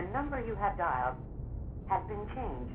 The number you have dialed has been changed.